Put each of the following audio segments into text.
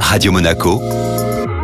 Radio Monaco,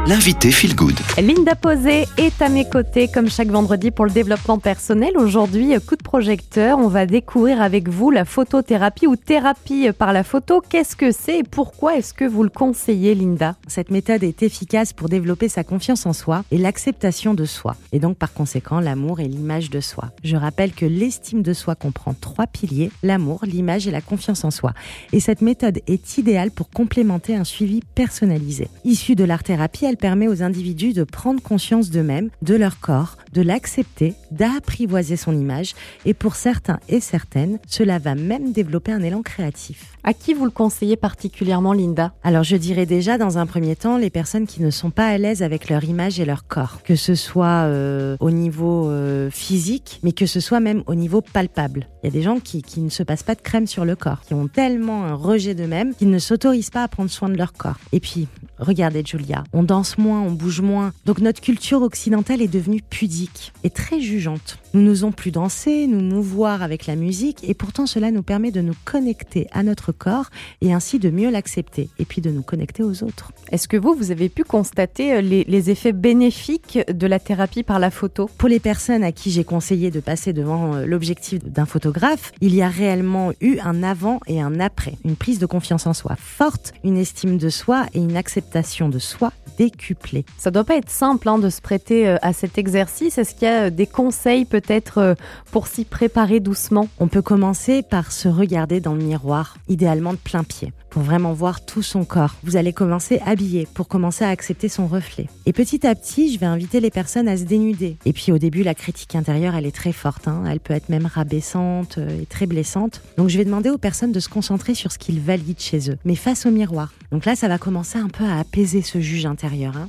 l'invité Feel Good. Linda Posé est à mes côtés comme chaque vendredi pour le développement personnel. Aujourd'hui, coup de projecteur, on va découvrir avec vous la photothérapie ou thérapie par la photo. Qu'est-ce que c'est et pourquoi est-ce que vous le conseillez, Linda? Cette méthode est efficace pour développer sa confiance en soi et l'acceptation de soi, et donc par conséquent l'amour et l'image de soi. Je rappelle que l'estime de soi comprend trois piliers, l'amour, l'image et la confiance en soi. Et cette méthode est idéale pour complémenter un suivi personnalisé. Issue de l'art-thérapie, elle permet aux individus de prendre conscience d'eux-mêmes, de leur corps, de l'accepter, d'apprivoiser son image et pour certains et certaines, cela va même développer un élan créatif. À qui vous le conseillez particulièrement, Linda? Alors je dirais déjà dans un premier temps les personnes qui ne sont pas à l'aise avec leur image et leur corps, que ce soit euh, au niveau euh, physique, mais que ce soit même au niveau palpable. Il y a des gens qui, qui ne se passent pas de crème sur le corps, qui ont tellement un rejet d'eux-mêmes qu'ils ne s'autorisent pas à prendre soin de leur corps. Et puis, regardez Julia, on danse moins, on bouge moins. Donc notre culture occidentale est devenue pudique et très jugeante. Nous n'osons plus danser, nous mouvoir avec la musique et pourtant cela nous permet de nous connecter à notre corps et ainsi de mieux l'accepter et puis de nous connecter aux autres. Est-ce que vous, vous avez pu constater euh, les, les effets bénéfiques de la thérapie par la photo? Pour les personnes à qui j'ai conseillé de passer devant euh, l'objectif d'un photographe, il y a réellement eu un avant et un après, une prise de confiance en soi forte, une estime de soi et une acceptation de soi décuplée. Ça doit pas être simple hein, de se prêter euh, à cet exercice. Est-ce qu'il y a des conseils peut-être euh, pour s'y préparer doucement? On peut commencer par se regarder dans le miroir, idéalement de plein pied, pour vraiment voir tout son corps. Vous allez commencer habillé pour commencer à accepter son reflet. Et petit à petit, je vais inviter les personnes à se dénuder. Et puis au début, la critique intérieure, elle est très forte. hein. Elle peut être même rabaissante euh, et très blessante. Donc je vais demander aux personnes de se concentrer sur ce qu'ils valident chez eux, mais face au miroir. Donc là, ça va commencer un peu à apaiser ce juge intérieur. hein.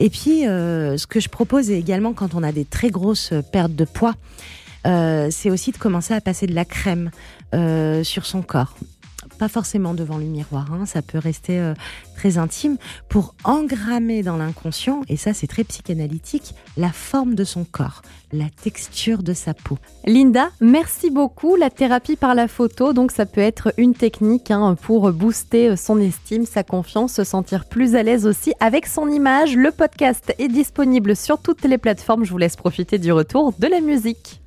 Et puis, euh, ce que je propose également quand on a des très grosses pertes de poids, euh, c'est aussi de commencer à passer de la crème euh, sur son corps. Pas forcément devant le miroir, hein, ça peut rester euh, très intime, pour engrammer dans l'inconscient, et ça c'est très psychanalytique, la forme de son corps, la texture de sa peau. Linda, merci beaucoup. La thérapie par la photo, donc ça peut être une technique hein, pour booster son estime, sa confiance, se sentir plus à l'aise aussi avec son image. Le podcast est disponible sur toutes les plateformes. Je vous laisse profiter du retour de la musique.